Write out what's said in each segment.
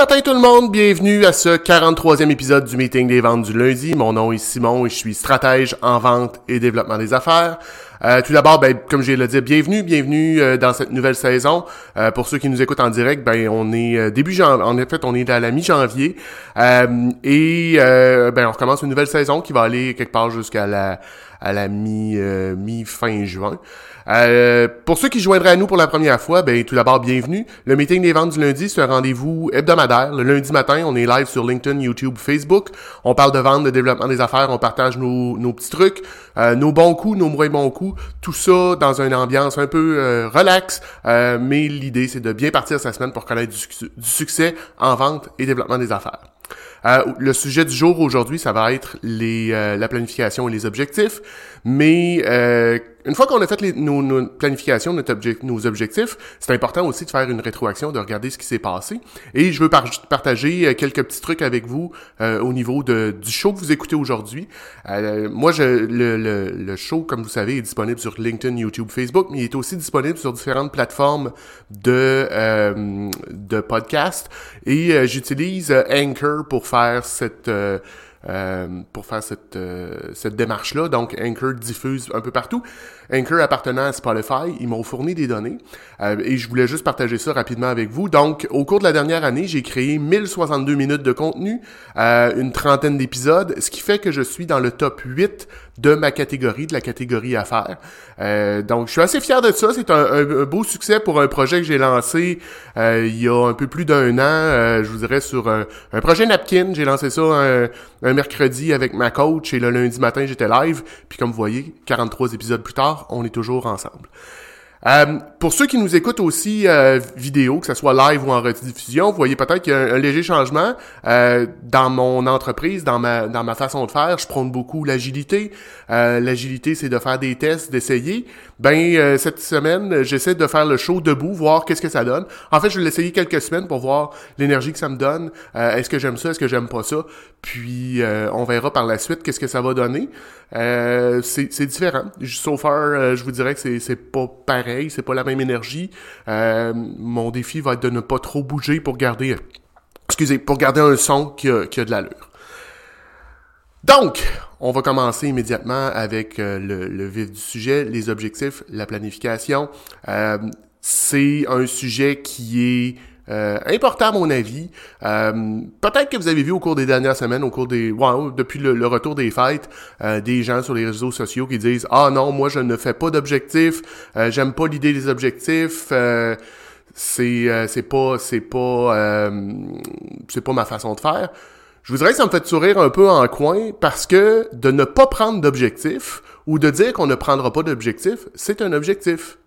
Matin tout le monde, bienvenue à ce 43e épisode du meeting des ventes du lundi. Mon nom est Simon et je suis stratège en vente et développement des affaires. Euh, tout d'abord, ben, comme j'ai le dit, bienvenue, bienvenue euh, dans cette nouvelle saison. Euh, pour ceux qui nous écoutent en direct, ben on est début janvier, en fait, on est à la mi-janvier et ben on recommence une nouvelle saison qui va aller quelque part jusqu'à la à la mi mi fin juin. Euh, pour ceux qui joindraient à nous pour la première fois, ben tout d'abord bienvenue. Le meeting des ventes du lundi, c'est un rendez-vous hebdomadaire. Le lundi matin, on est live sur LinkedIn, YouTube, Facebook. On parle de vente, de développement des affaires, on partage nos, nos petits trucs, euh, nos bons coups, nos moins bons coups. Tout ça dans une ambiance un peu euh, relax. mais l'idée, c'est de bien partir sa semaine pour connaître du, du succès en vente et développement des affaires. Euh, le sujet du jour aujourd'hui, ça va être les, euh, la planification et les objectifs. Mais euh, une fois qu'on a fait nos, nos, planifications, nos objectifs, c'est important aussi de faire une rétroaction, de regarder ce qui s'est passé. Et je veux partager quelques petits trucs avec vous au niveau de, du show que vous écoutez aujourd'hui. moi, je, le, le, le, show, comme vous savez, est disponible sur LinkedIn, YouTube, Facebook, mais il est aussi disponible sur différentes plateformes de, de podcast. Et j'utilise Anchor pour faire cette euh, pour faire cette, euh, cette démarche-là. Donc, Anchor diffuse un peu partout. Anchor appartenant à Spotify, ils m'ont fourni des données euh, et je voulais juste partager ça rapidement avec vous. Donc, au cours de la dernière année, j'ai créé 1062 minutes de contenu, euh, une trentaine d'épisodes, ce qui fait que je suis dans le top 8 de ma catégorie, de la catégorie affaires. Euh, donc, je suis assez fier de ça. C'est un, beau succès pour un projet que j'ai lancé euh, il y a un peu plus d'un an, euh, je vous dirais, sur un, projet Napkin. J'ai lancé ça un, un, mercredi avec ma coach et le lundi matin, j'étais live. Puis comme vous voyez, 43 épisodes plus tard, on est toujours ensemble. Euh, pour ceux qui nous écoutent aussi euh, vidéo, que ce soit live ou en rediffusion, vous voyez peut-être qu'il y a un, léger changement euh, dans mon entreprise, dans ma dans ma façon de faire. Je prône beaucoup l'agilité. l'agilité, c'est de faire des tests, d'essayer. Ben cette semaine, j'essaie de faire le show debout, voir qu'est-ce que ça donne. En fait, je vais l'essayer quelques semaines pour voir l'énergie que ça me donne. est-ce que j'aime ça, est-ce que j'aime pas ça? Puis on verra par la suite qu'est-ce que ça va donner. c'est différent. So far, je vous dirais que c'est pas pareil c'est pas la même énergie. Euh, mon défi va être de ne pas trop bouger pour garder, pour garder un son qui a, de l'allure. Donc, on va commencer immédiatement avec euh, le, vif du sujet, les objectifs, la planification. Euh, c'est un sujet qui est euh, important à mon avis. Euh, peut-être que vous avez vu au cours des dernières semaines, au cours des, depuis le, retour des fêtes, euh, des gens sur les réseaux sociaux qui disent ah non moi je ne fais pas d'objectifs, j'aime pas l'idée des objectifs. c'est c'est pas c'est pas c'est pas ma façon de faire. Je voudrais que ça me fait sourire un peu en coin parce que de ne pas prendre d'objectif ou de dire qu'on ne prendra pas d'objectif, c'est un objectif.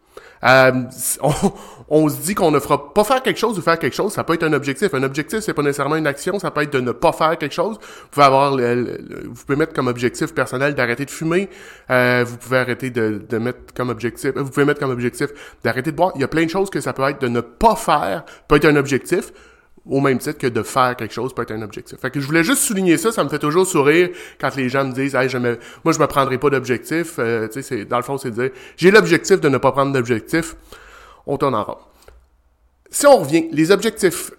Euh, on, se dit qu'on ne fera pas faire quelque chose ou faire quelque chose, ça peut être un objectif. Un objectif, c'est pas nécessairement une action, ça peut être de ne pas faire quelque chose. Vous pouvez avoir, vous pouvez mettre comme objectif personnel d'arrêter de fumer. Euh, vous pouvez arrêter de, de mettre comme objectif, vous pouvez mettre comme objectif d'arrêter de boire. Il y a plein de choses que ça peut être de ne pas faire, peut être un objectif au même titre que de faire quelque chose peut être un objectif. Fait que je voulais juste souligner ça, ça me fait toujours sourire quand les gens me disent hey, je me, moi je me prendrai pas d'objectif, euh, tu dans le fond c'est de dire j'ai l'objectif de ne pas prendre d'objectif. On tourne en rond. Si on revient, les objectifs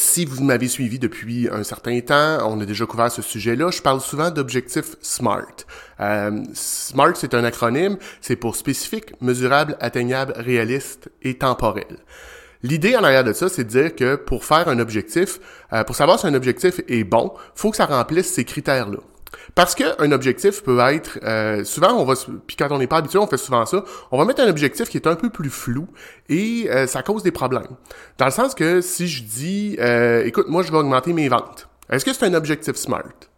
si vous m'avez suivi depuis un certain temps, on a déjà couvert ce sujet-là. Je parle souvent d'objectifs SMART. Euh, SMART, c'est un acronyme, c'est pour spécifique, mesurable, atteignable, réaliste et temporel. L'idée en arrière de ça, c'est de dire que pour faire un objectif, euh, pour savoir si un objectif est bon, faut que ça remplisse ces critères-là. Parce qu'un objectif peut être, euh, souvent on va, puis quand on n'est pas habitué, on fait souvent ça, on va mettre un objectif qui est un peu plus flou et euh, ça cause des problèmes. Dans le sens que si je dis, écoute, moi je vais augmenter mes ventes, est-ce que c'est un objectif SMART?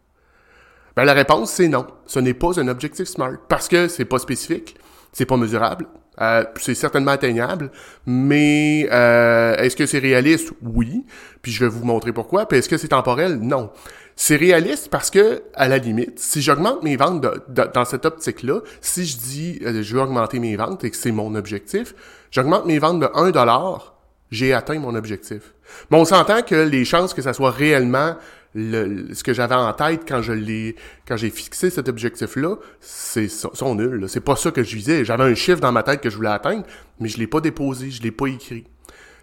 Ben, la réponse c'est non. Ce n'est pas un objectif SMART parce que c'est pas spécifique, c'est pas mesurable, euh, c'est certainement atteignable, mais euh, est-ce que c'est réaliste? Oui. Puis je vais vous montrer pourquoi. Puis est-ce que c'est temporel? Non. C'est réaliste parce que, à la limite, si j'augmente mes ventes dans cette optique-là, si je dis euh, je veux augmenter mes ventes et que c'est mon objectif, j'augmente mes ventes de 1 dollar, j'ai atteint mon objectif. Mais on s'entend que les chances que ça soit réellement le, ce que j'avais en tête quand je l'ai quand j'ai fixé cet objectif là c'est sont nuls c'est pas ça que je visais j'avais un chiffre dans ma tête que je voulais atteindre mais je l'ai pas déposé je l'ai pas écrit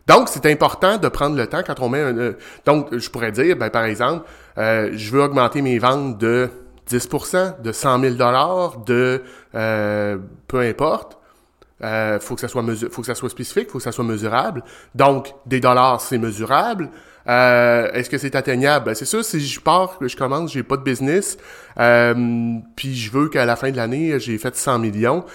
Donc, c'est important de prendre le temps quand on met un... euh, donc, je pourrais dire, ben, par exemple, euh, je veux augmenter mes ventes de 10%, de 100 000 de euh, peu importe. Euh, faut que ça soit faut que ça soit spécifique, faut que ça soit mesurable. Donc, des dollars, c'est mesurable. Euh, Est-ce que c'est atteignable? Ben, c'est sûr, si je pars, que je commence, j'ai pas de business, euh, puis je veux qu'à la fin de l'année, j'ai fait 100 millions,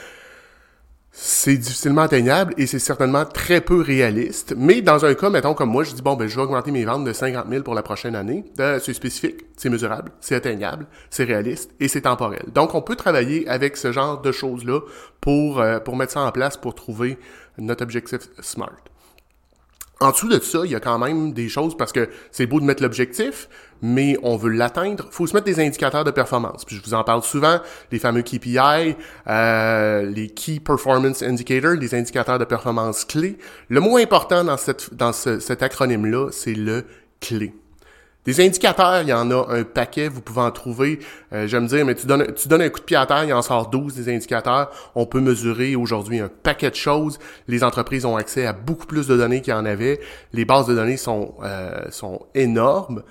c'est difficilement atteignable et c'est certainement très peu réaliste. Mais dans un cas, mettons comme moi, je dis bon ben je vais augmenter mes ventes de 50 000 pour la prochaine année. C'est spécifique, c'est mesurable, c'est atteignable, c'est réaliste et c'est temporel. Donc on peut travailler avec ce genre de choses là pour euh, pour mettre ça en place pour trouver notre objectif smart. En dessous de ça, il y a quand même des choses parce que c'est beau de mettre l'objectif, mais on veut l'atteindre. faut se mettre des indicateurs de performance. Puis je vous en parle souvent, les fameux KPI, euh, les Key Performance Indicators, les indicateurs de performance clés. Le mot important dans, cette, dans ce- cet acronyme-là, c'est le clé. Des indicateurs, il y en a un paquet, vous pouvez en trouver. Euh, J'aime dire, mais tu donnes, tu donnes un coup de pied à terre, il en sort 12 des indicateurs. On peut mesurer aujourd'hui un paquet de choses. Les entreprises ont accès à beaucoup plus de données qu'il y en avait. Les bases de données sont, euh, sont énormes.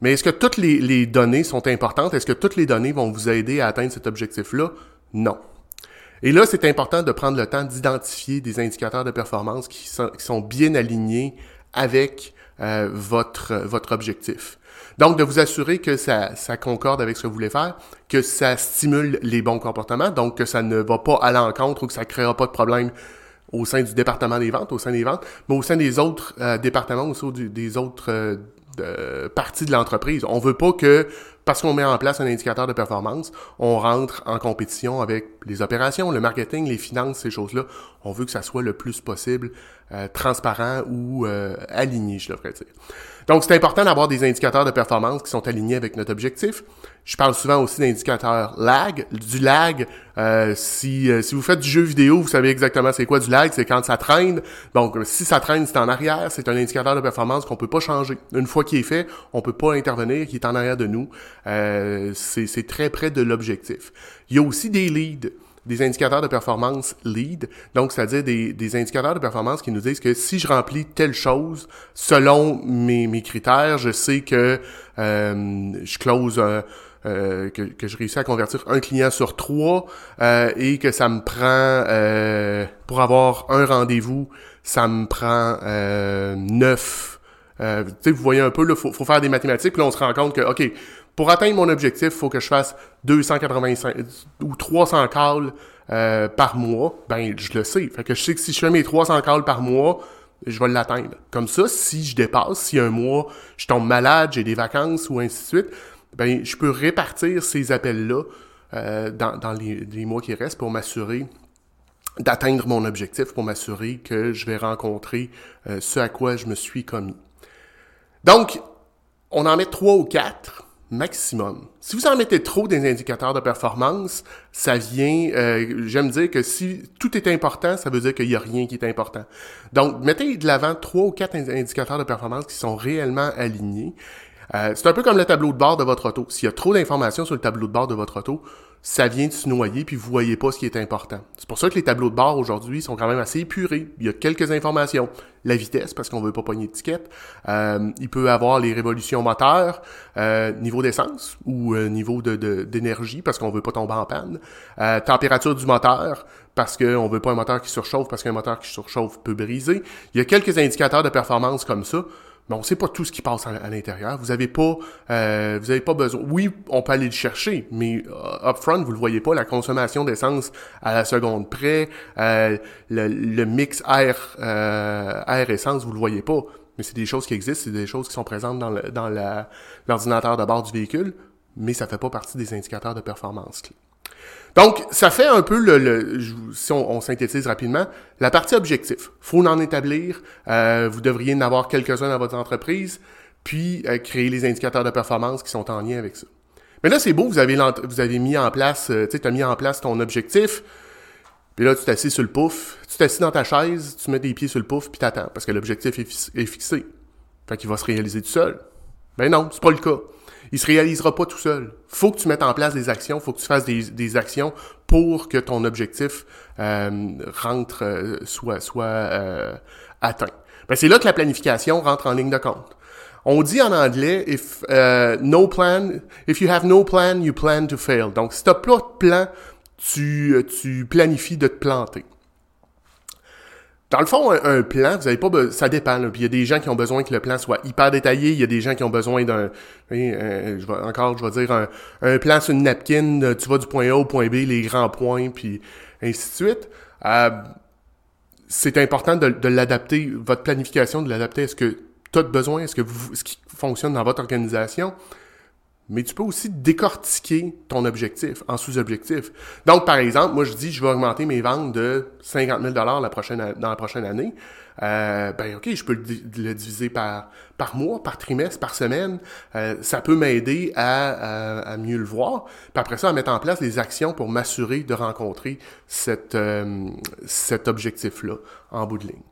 Mais est-ce que toutes les, les données sont importantes? Est-ce que toutes les données vont vous aider à atteindre cet objectif-là? Non. Et là, c'est important de prendre le temps d'identifier des indicateurs de performance qui sont, qui sont bien alignés avec euh, votre, votre objectif. Donc, de vous assurer que ça, ça concorde avec ce que vous voulez faire, que ça stimule les bons comportements, donc que ça ne va pas à l'encontre ou que ça ne créera pas de problème au sein du département des ventes, au sein des ventes, mais au sein des autres euh, départements, au sein des autres euh, parties de l'entreprise. On veut pas que, parce qu'on met en place un indicateur de performance, on rentre en compétition avec les opérations, le marketing, les finances, ces choses-là. On veut que ça soit le plus possible euh, transparent ou euh, aligné, je devrais dire. Donc, c'est important d'avoir des indicateurs de performance qui sont alignés avec notre objectif. Je parle souvent aussi d'indicateurs lag. Du lag, euh, si, euh, si vous faites du jeu vidéo, vous savez exactement c'est quoi du lag, c'est quand ça traîne. Donc, si ça traîne, c'est en arrière, c'est un indicateur de performance qu'on peut pas changer. Une fois qu'il est fait, on peut pas intervenir, qui est en arrière de nous. Euh, c'est très près de l'objectif. Il y a aussi des leads des indicateurs de performance lead, donc c'est-à-dire des, des indicateurs de performance qui nous disent que si je remplis telle chose selon mes, mes critères, je sais que euh, je close euh, que, que je réussis à convertir un client sur trois euh, et que ça me prend euh, pour avoir un rendez-vous, ça me prend euh, neuf. Euh, vous voyez un peu, il faut, faut faire des mathématiques, puis là on se rend compte que, OK, pour atteindre mon objectif, il faut que je fasse 285 ou 300 calls euh, par mois. Ben, je le sais. Fait que je sais que si je fais mes 300 calls par mois, je vais l'atteindre. Comme ça, si je dépasse, si un mois, je tombe malade, j'ai des vacances ou ainsi de suite, ben, je peux répartir ces appels-là euh, dans, dans les, les mois qui restent pour m'assurer d'atteindre mon objectif, pour m'assurer que je vais rencontrer euh, ce à quoi je me suis commis. Donc, on en met trois ou quatre maximum. Si vous en mettez trop des indicateurs de performance, ça vient, euh, j'aime dire que si tout est important, ça veut dire qu'il n'y a rien qui est important. Donc, mettez de l'avant trois ou quatre ind- indicateurs de performance qui sont réellement alignés. Euh, c'est un peu comme le tableau de bord de votre auto. S'il y a trop d'informations sur le tableau de bord de votre auto, ça vient de se noyer puis vous voyez pas ce qui est important. C'est pour ça que les tableaux de bord aujourd'hui sont quand même assez épurés. Il y a quelques informations. La vitesse, parce qu'on veut pas pogner d'étiquette. Euh, il peut avoir les révolutions moteurs, euh, niveau d'essence ou euh, niveau de, de- d'énergie, parce qu'on veut pas tomber en panne. Euh, température du moteur, parce qu'on veut pas un moteur qui surchauffe, parce qu'un moteur qui surchauffe peut briser. Il y a quelques indicateurs de performance comme ça. On sait pas tout ce qui passe à, l'intérieur. Vous avez pas, euh, vous avez pas besoin. Oui, on peut aller le chercher, mais euh, upfront, vous le voyez pas. La consommation d'essence à la seconde près, euh, le, mix air, air essence, vous le voyez pas. Mais c'est des choses qui existent, c'est des choses qui sont présentes dans l'ordinateur de bord du véhicule, mais ça fait pas partie des indicateurs de performance. Donc, ça fait un peu le, si on, synthétise rapidement, la partie objectif. Faut en établir. euh, vous devriez en avoir quelques-uns dans votre entreprise, puis euh, créer les indicateurs de performance qui sont en lien avec ça. Mais là, c'est beau, vous avez, vous avez mis en place, euh, tu sais, as mis en place ton objectif, puis là, tu t'assis sur le pouf, tu t'assis dans ta chaise, tu mets tes pieds sur le pouf, puis t'attends, parce que l'objectif est, est fixé. Fait qu'il va se réaliser tout seul. Ben non, c'est pas le cas. Il se réalisera pas tout seul. Faut que tu mettes en place des actions, faut que tu fasses des, actions pour que ton objectif euh, rentre, euh, soit, soit euh, atteint. Ben, c'est là que la planification rentre en ligne de compte. On dit en anglais, if uh, no plan, if you have no plan, you plan to fail. Donc, si t'as pas de plan, tu, tu planifies de te planter. Dans le fond, un, plan, vous avez pas ça dépend. Puis il y a des gens qui ont besoin que le plan soit hyper détaillé. Il y a des gens qui ont besoin d'un, je vais, encore, je vais dire un, plan sur une napkin. Tu vas du point A au point B, les grands points, puis ainsi de suite. Euh, c'est important de, de l'adapter, votre planification, de l'adapter à ce que tu as besoin, à ce que vous, ce qui fonctionne dans votre organisation? Mais tu peux aussi décortiquer ton objectif en sous-objectif. Donc, par exemple, moi, je dis, je vais augmenter mes ventes de 50 000 la prochaine, dans la prochaine année. Euh, ben, OK, je peux le, diviser par, par mois, par trimestre, par semaine. Euh, ça peut m'aider à, à, mieux le voir. Puis après ça, à mettre en place des actions pour m'assurer de rencontrer cette, euh, cet objectif-là en bout de ligne.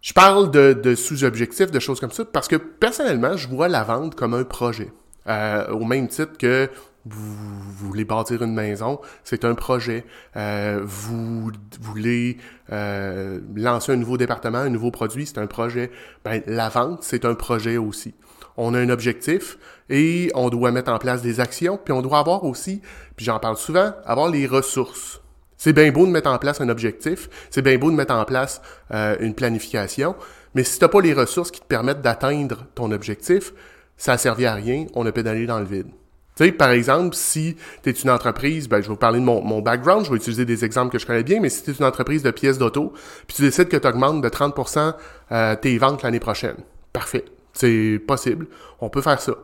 Je parle de, de sous-objectifs, de choses comme ça, parce que personnellement, je vois la vente comme un projet. Euh, au même titre que vous, voulez bâtir une maison, c'est un projet. Euh, vous, voulez euh, lancer un nouveau département, un nouveau produit, c'est un projet. Ben, la vente, c'est un projet aussi. On a un objectif et on doit mettre en place des actions, puis on doit avoir aussi, puis j'en parle souvent, avoir les ressources. C'est bien beau de mettre en place un objectif, c'est bien beau de mettre en place une planification, mais si tu n'as pas les ressources qui te permettent d'atteindre ton objectif, ça a servi à rien, on a pédalé dans le vide. Tu sais, par exemple, si tu es une entreprise, ben, je vais vous parler de mon, mon, background, je vais utiliser des exemples que je connais bien, mais si tu es une entreprise de pièces d'auto, puis tu décides que tu augmentes de 30% euh, tes ventes l'année prochaine, parfait, c'est possible, on peut faire ça.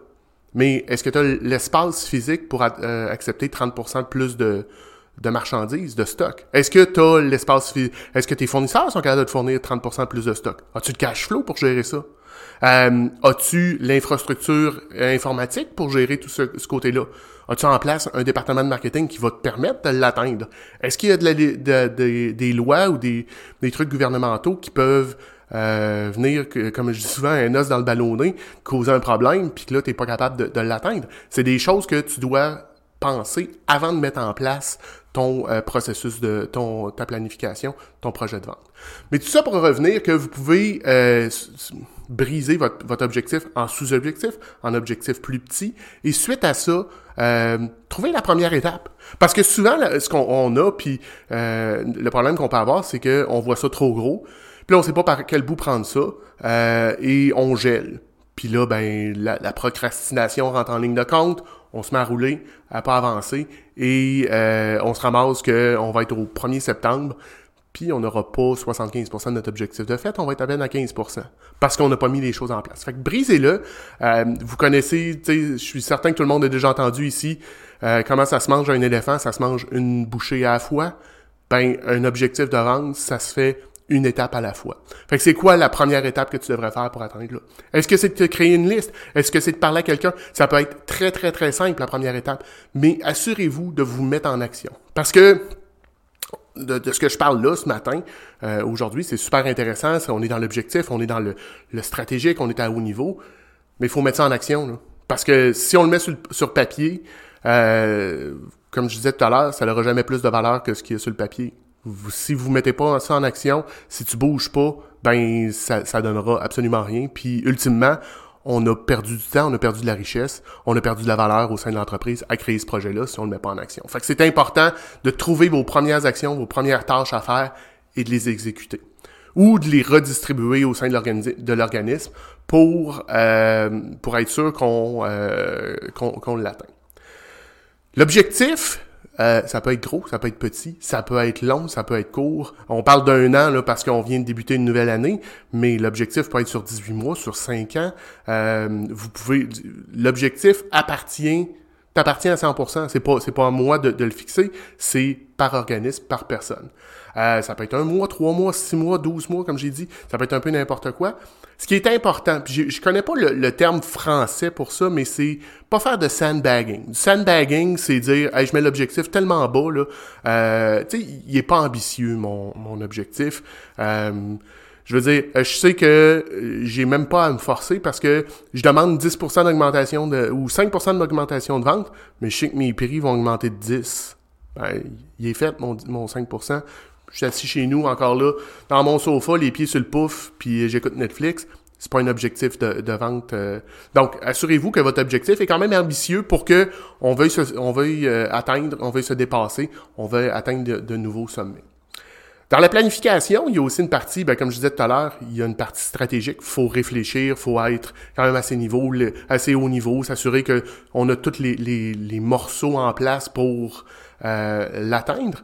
Mais est-ce que tu as l'espace physique pour euh, accepter 30% de plus de, de marchandises, de stock? Est-ce que tu as l'espace? Est-ce que tes fournisseurs sont capables de fournir 30% de plus de stock? As-tu le cash flow pour gérer ça? Euh, as-tu l'infrastructure informatique pour gérer tout ce, côté-là? As-tu en place un département de marketing qui va te permettre de l'atteindre? Est-ce qu'il y a de des lois ou des, trucs gouvernementaux qui peuvent euh, venir, comme je dis souvent, un os dans le ballonnet, causer un problème, puis que là, tu n'es pas capable de, l'atteindre? C'est des choses que tu dois penser avant de mettre en place ton euh, processus de ta planification, ton projet de vente. Mais tout ça pour revenir que vous pouvez euh, briser votre, votre objectif en sous-objectif, en objectif plus petit, et suite à ça, euh, trouver la première étape. Parce que souvent, ce qu'on a, puis euh, le problème qu'on peut avoir, c'est qu'on voit ça trop gros, puis là, on sait pas par quel bout prendre ça, euh, et on gèle. Puis là, ben, la, la, procrastination rentre en ligne de compte, on se met à rouler, à pas avancer, et on se ramasse qu'on va être au 1er septembre, puis on n'aura pas 75% de notre objectif de fait, on va être à peine à 15%, parce qu'on n'a pas mis les choses en place. Fait que brisez-le. Euh, vous connaissez, je suis certain que tout le monde a déjà entendu ici euh, comment ça se mange un éléphant, ça se mange une bouchée à la fois. Ben, un objectif de vente, ça se fait une étape à la fois. Fait que c'est quoi la première étape que tu devrais faire pour atteindre là? Est-ce que c'est de créer une liste? Est-ce que c'est de parler à quelqu'un? Ça peut être très, très, très simple, la première étape. Mais assurez-vous de vous mettre en action. Parce que de, ce que je parle là ce matin, euh, aujourd'hui, c'est super intéressant. On est dans l'objectif, on est dans le, stratégique, on est à haut niveau, mais il faut mettre ça en action. Parce que si on le met sur, papier, euh, comme je disais tout à l'heure, ça n'aura jamais plus de valeur que ce qui est sur le papier. si vous mettez pas ça en action, si tu bouges pas, ben ça, ça donnera absolument rien. Puis ultimement, on a perdu du temps, on a perdu de la richesse, on a perdu de la valeur au sein de l'entreprise à créer ce projet-là si on ne le met pas en action. Fait que c'est important de trouver vos premières actions, vos premières tâches à faire et de les exécuter. Ou de les redistribuer au sein de l'organisme pour, euh, pour être sûr qu'on euh, qu'on l'atteint. L'objectif, euh, ça peut être gros, ça peut être petit, ça peut être long, ça peut être court. On parle d'un an là, parce qu'on vient de débuter une nouvelle année, mais l'objectif peut être sur 18 mois, sur 5 ans. Euh, vous pouvez. L'objectif appartient t'appartient à 100%. C'est pas, c'est pas à moi de, le fixer, c'est par organisme, par personne. Euh, ça peut être un mois, trois mois, six mois, douze mois, comme j'ai dit. Ça peut être un peu n'importe quoi. Ce qui est important, puis je, connais pas le, terme français pour ça, mais c'est pas faire de sandbagging. Sandbagging, c'est dire, hey, je mets l'objectif tellement bas, là. Euh, tu sais, il est pas ambitieux, mon, mon objectif. Euh, je veux dire, je sais que euh, j'ai même pas à me forcer parce que je demande 10% d'augmentation de, ou 5% d'augmentation de vente, mais je sais que mes prix vont augmenter de 10. Ben, il est fait, mon, mon 5%. Je suis assis chez nous, encore là, dans mon sofa, les pieds sur le pouf, puis j'écoute Netflix. C'est pas un objectif de, vente. Euh. Donc, assurez-vous que votre objectif est quand même ambitieux pour que on veuille, on veuille euh, atteindre, on veuille se dépasser, on veuille atteindre de, nouveaux sommets. Dans la planification, il y a aussi une partie, ben, comme je disais tout à l'heure, il y a une partie stratégique. Faut réfléchir, faut être quand même assez, niveau, assez haut niveau, s'assurer qu'on a tous les, les, morceaux en place pour euh, l'atteindre.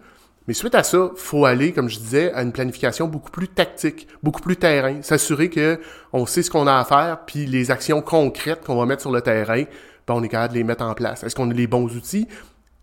Mais suite à ça, faut aller, comme je disais, à une planification beaucoup plus tactique, beaucoup plus terrain, s'assurer que on sait ce qu'on a à faire, puis les actions concrètes qu'on va mettre sur le terrain, ben on est capable de les mettre en place. Est-ce qu'on a les bons outils?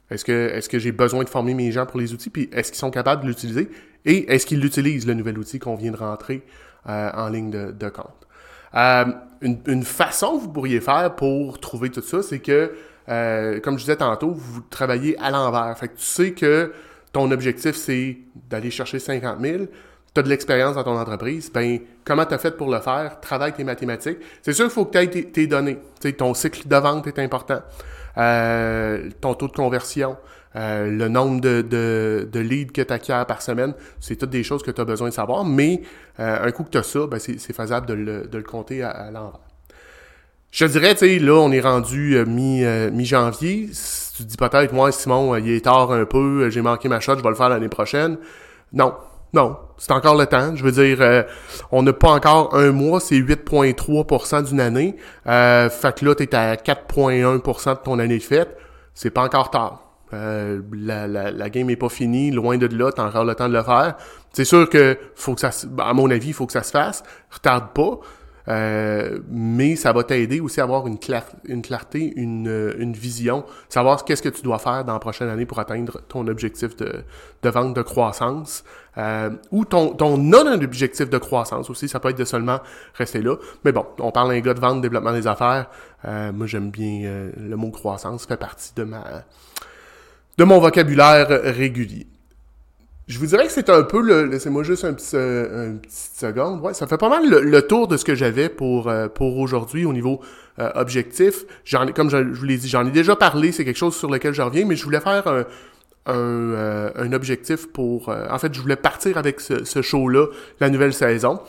Est-ce que, est-ce que j'ai besoin de former mes gens pour les outils? Puis est-ce qu'ils sont capables de l'utiliser? Et est-ce qu'ils l'utilisent, le nouvel outil qu'on vient de rentrer euh, en ligne de, compte? Euh, une, une, façon que vous pourriez faire pour trouver tout ça, c'est que, euh, comme je disais tantôt, vous travaillez à l'envers. Fait que tu sais que ton objectif, c'est d'aller chercher 50 000, tu as de l'expérience dans ton entreprise, ben comment tu as fait pour le faire? Travaille tes mathématiques. C'est sûr qu'il faut que tu aies tes, données. ton cycle de vente est important. Euh, ton taux de conversion, euh, le nombre de, de, de leads que tu acquiers par semaine, c'est toutes des choses que tu as besoin de savoir, mais euh, un coup que tu as ça, ben c'est faisable de le, de le compter à, l'envers. Je dirais, tu sais, là, on est rendu mi, mi-janvier tu dis peut-être, moi, Simon, il est tard un peu, j'ai manqué ma shot, je vais le faire l'année prochaine. Non, non, c'est encore le temps. Je veux dire, euh, on n'a pas encore un mois, c'est 8,3% d'une année. Euh, fait que là, tu es à 4,1% de ton année de fête. C'est pas encore tard. Euh, la, la, la, game est pas finie, loin de là, t'as encore le temps de le faire. C'est sûr que faut que ça, à mon avis, il faut que ça se fasse. Retarde pas. Euh, mais ça va t'aider aussi à avoir une, clarté, une, euh, une vision, savoir qu'est-ce que tu dois faire dans la prochaine année pour atteindre ton objectif de, vente de croissance euh, ou ton, non-objectif de croissance aussi. Ça peut être de seulement rester là. Mais bon, on parle un gars de vente, développement des affaires. moi, j'aime bien le mot croissance, fait partie de ma de mon vocabulaire régulier. Je vous dirais que c'est un peu le. Laissez-moi juste un petit, euh, un petit seconde. Ouais, ça fait pas mal le, tour de ce que j'avais pour, euh, pour aujourd'hui au niveau euh, objectif. J'en comme je, vous l'ai dit, j'en ai déjà parlé, c'est quelque chose sur lequel je reviens, mais je voulais faire un, un, un objectif pour. en fait, je voulais partir avec ce, ce show-là, la nouvelle saison.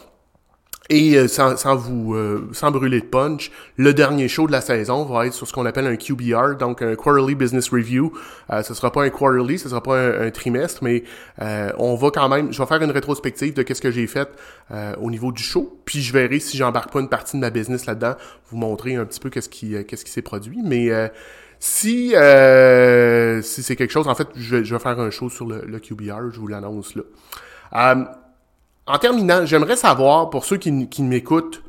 Et euh, sans, sans, vous euh, sans brûler de punch, le dernier show de la saison va être sur ce qu'on appelle un QBR, donc un Quarterly Business Review. Euh, ce sera pas un quarterly, ce sera pas un, trimestre, mais euh, on va quand même, je vais faire une rétrospective de qu'est-ce que j'ai fait au niveau du show, puis je verrai si j'embarque pas une partie de ma business là-dedans, vous montrer un petit peu qu'est-ce qui qu'est-ce qui s'est produit, mais si si c'est quelque chose, en fait, je vais, je vais faire un show sur le, le QBR, je vous l'annonce là. En terminant, j'aimerais savoir, pour ceux qui, qui m'écoutent,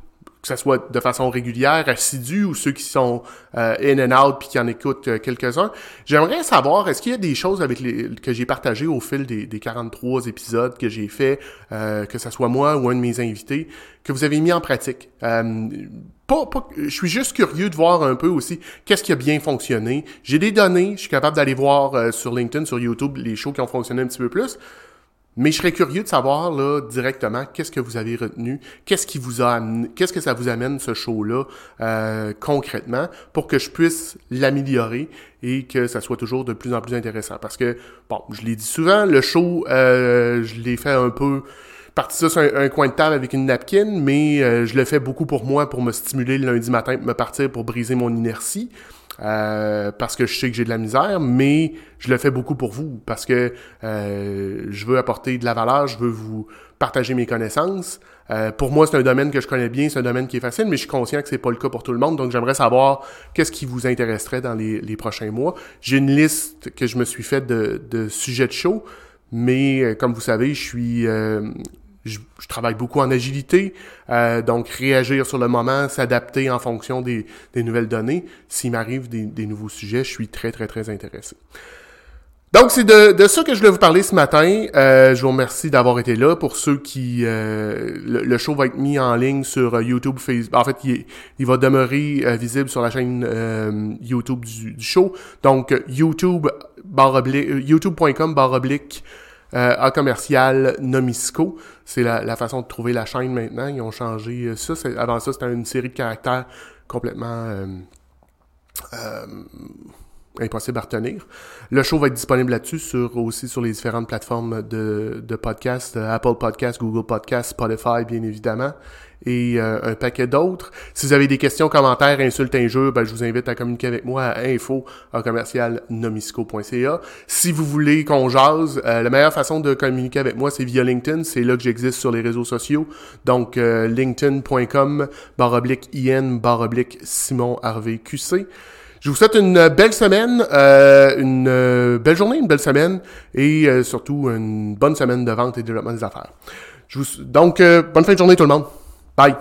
que ce soit de façon régulière, assidue, ou ceux qui sont euh, in and out puis qui en écoutent euh, quelques-uns, j'aimerais savoir, est-ce qu'il y a des choses avec les, que j'ai partagées au fil des, des 43 épisodes que j'ai fait, euh, que ce soit moi ou un de mes invités, que vous avez mis en pratique? Pas, pas, je suis juste curieux de voir un peu aussi qu'est-ce qui a bien fonctionné. J'ai des données, je suis capable d'aller voir sur LinkedIn, sur YouTube, les shows qui ont fonctionné un petit peu plus. Mais je serais curieux de savoir là directement qu'est-ce que vous avez retenu, qu'est-ce qui vous a qu'est-ce que ça vous amène ce show-là euh, concrètement pour que je puisse l'améliorer et que ça soit toujours de plus en plus intéressant? Parce que bon, je l'ai dit souvent, le show, euh, je l'ai fait un peu parti ça sur un, coin de table avec une napkin, mais euh, je le fais beaucoup pour moi, pour me stimuler le lundi matin, me partir, pour briser mon inertie. Euh, parce que je sais que j'ai de la misère, mais je le fais beaucoup pour vous parce que euh, je veux apporter de la valeur, je veux vous partager mes connaissances. Euh, pour moi, c'est un domaine que je connais bien, c'est un domaine qui est facile, mais je suis conscient que c'est pas le cas pour tout le monde. Donc, j'aimerais savoir qu'est-ce qui vous intéresserait dans les, les prochains mois. J'ai une liste que je me suis faite de, de sujets de show, mais comme vous savez, je suis je, travaille beaucoup en agilité, euh, donc réagir sur le moment, s'adapter en fonction des, des nouvelles données. S'il m'arrive des, des, nouveaux sujets, je suis très, très, très intéressé. Donc, c'est de, de ça que je voulais vous parler ce matin. Euh, je vous remercie d'avoir été là. Pour ceux qui... Euh, le, show va être mis en ligne sur YouTube, Facebook. En fait, il, il va demeurer visible sur la chaîne YouTube du, du, show. Donc, YouTube, youtube.com barre oblique euh, commercial Nomisco. C'est la, façon de trouver la chaîne maintenant. Ils ont changé euh, ça. Avant ça, c'était une série de caractères complètement... Euh, impossible à retenir. Le show va être disponible là-dessus, sur, aussi sur les différentes plateformes de, de podcasts, Apple Podcasts, Google Podcasts, Spotify, bien évidemment et euh, un paquet d'autres. Si vous avez des questions, commentaires, insultes, injures, ben, je vous invite à communiquer avec moi à info. Si vous voulez qu'on jase, euh, la meilleure façon de communiquer avec moi, c'est via LinkedIn. C'est là que j'existe sur les réseaux sociaux. Donc, euh, linkedin.com, baroblique IN, baroblique Simon Harvey QC. Je vous souhaite une belle semaine, une belle journée, une belle semaine et surtout une bonne semaine de vente et développement des affaires. Donc, bonne fin de journée tout le monde. Bye.